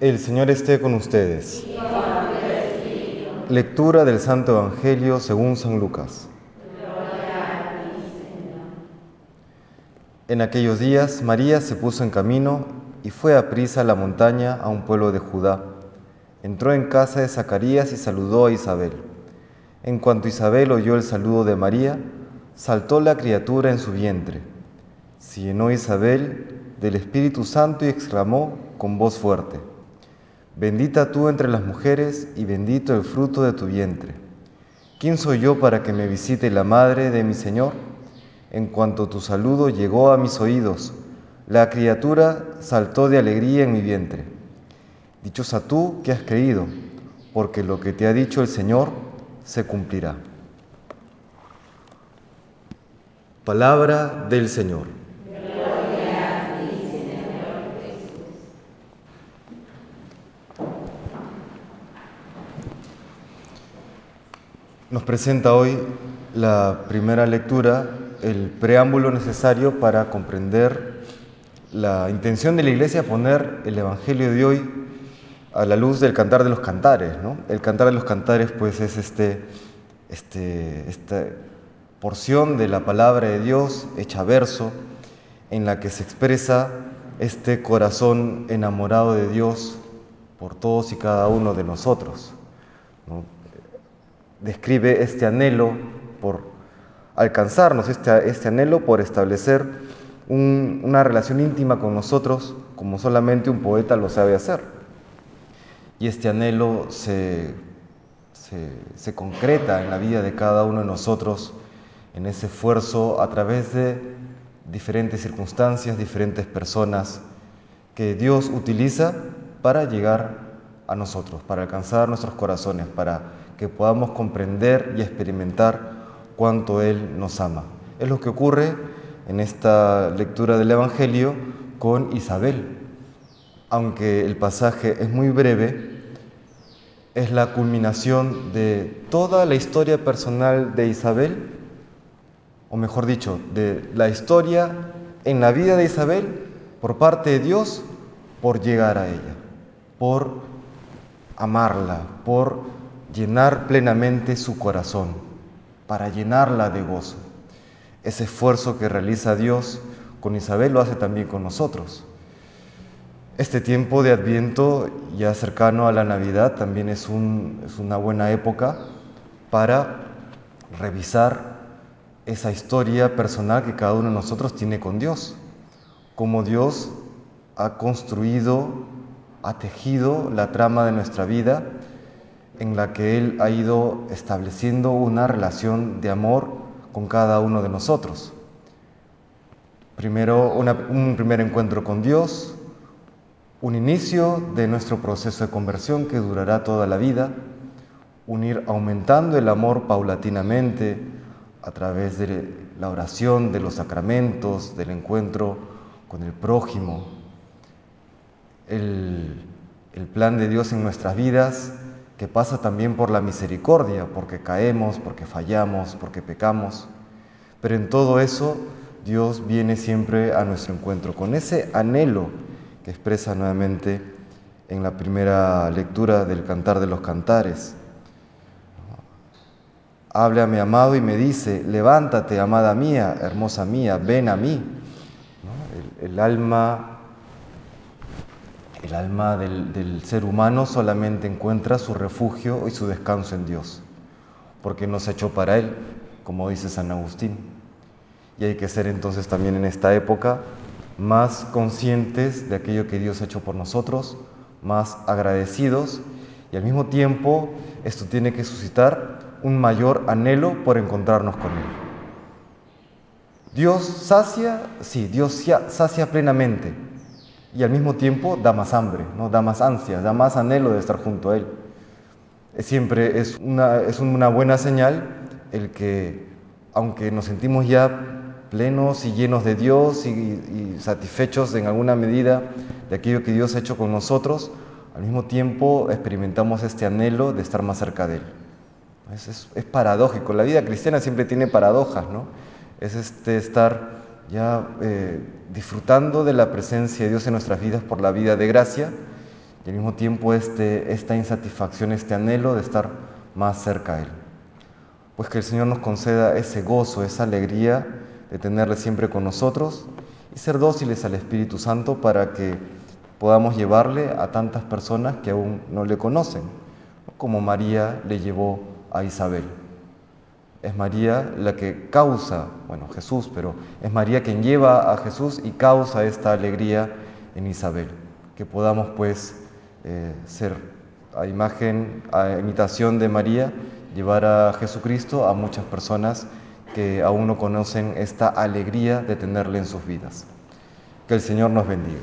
El Señor esté con ustedes. Lectura del Santo Evangelio según San Lucas. En aquellos días María se puso en camino y fue a prisa a la montaña a un pueblo de Judá. Entró en casa de Zacarías y saludó a Isabel. En cuanto Isabel oyó el saludo de María, saltó la criatura en su vientre. Se llenó Isabel del Espíritu Santo y exclamó con voz fuerte, Bendita tú entre las mujeres y bendito el fruto de tu vientre. ¿Quién soy yo para que me visite la madre de mi Señor? En cuanto tu saludo llegó a mis oídos, la criatura saltó de alegría en mi vientre. Dichosa tú que has creído, porque lo que te ha dicho el Señor se cumplirá. Palabra del Señor. Nos presenta hoy la primera lectura, el preámbulo necesario para comprender la intención de la Iglesia poner el Evangelio de hoy a la luz del cantar de los cantares. El cantar de los cantares pues es este, este, esta porción de la palabra de Dios hecha verso en la que se expresa este corazón enamorado de Dios por todos y cada uno de nosotros describe este anhelo por alcanzarnos, este, este anhelo por establecer una relación íntima con nosotros como solamente un poeta lo sabe hacer. Y este anhelo se, se concreta en la vida de cada uno de nosotros en ese esfuerzo a través de diferentes circunstancias, diferentes personas que Dios utiliza para llegar a nosotros, para alcanzar nuestros corazones, para que podamos comprender y experimentar cuánto Él nos ama. Es lo que ocurre en esta lectura del Evangelio con Isabel. Aunque el pasaje es muy breve, es la culminación de toda la historia personal de Isabel, o mejor dicho, de la historia en la vida de Isabel por parte de Dios por llegar a ella, por amarla, por llenar plenamente su corazón, para llenarla de gozo. Ese esfuerzo que realiza Dios con Isabel lo hace también con nosotros. Este tiempo de Adviento, ya cercano a la Navidad, también es, una buena época para revisar esa historia personal que cada uno de nosotros tiene con Dios, cómo Dios ha construido, ha tejido la trama de nuestra vida en la que Él ha ido estableciendo una relación de amor con cada uno de nosotros. Primero, un primer encuentro con Dios, un inicio de nuestro proceso de conversión que durará toda la vida, un ir aumentando el amor paulatinamente a través de la oración, de los sacramentos, del encuentro con el prójimo. El, el plan de Dios en nuestras vidas que pasa también por la misericordia, porque caemos, porque fallamos, porque pecamos. Pero en todo eso Dios viene siempre a nuestro encuentro con ese anhelo que expresa nuevamente en la primera lectura del Cantar de los Cantares. Habla a mi amado y me dice, levántate, amada mía, hermosa mía, ven a mí. El, el alma el alma del, ser humano solamente encuentra su refugio y su descanso en Dios, porque nos echó para Él, como dice San Agustín. Y hay que ser entonces también en esta época más conscientes de aquello que Dios ha hecho por nosotros, más agradecidos y al mismo tiempo esto tiene que suscitar un mayor anhelo por encontrarnos con Él. Dios sacia, sí, Dios sacia plenamente, y al mismo tiempo da más hambre, ¿no? da más ansia, da más anhelo de estar junto a Él. Siempre es una, es una buena señal el que, aunque nos sentimos ya plenos y llenos de Dios y, satisfechos en alguna medida de aquello que Dios ha hecho con nosotros, al mismo tiempo experimentamos este anhelo de estar más cerca de Él. Es, es, paradójico, la vida cristiana siempre tiene paradojas, ¿no? Es este estar ya eh, disfrutando de la presencia de Dios en nuestras vidas por la vida de gracia, y al mismo tiempo este, esta insatisfacción, este anhelo de estar más cerca a Él. Pues que el Señor nos conceda ese gozo, esa alegría de tenerle siempre con nosotros y ser dóciles al Espíritu Santo para que podamos llevarle a tantas personas que aún no le conocen, como María le llevó a Isabel. Es María la que causa, bueno, Jesús, pero es María quien lleva a Jesús y causa esta alegría en Isabel. Que podamos pues eh, ser a imagen, a imitación de María, llevar a Jesucristo a muchas personas que aún no conocen esta alegría de tenerle en sus vidas. Que el Señor nos bendiga.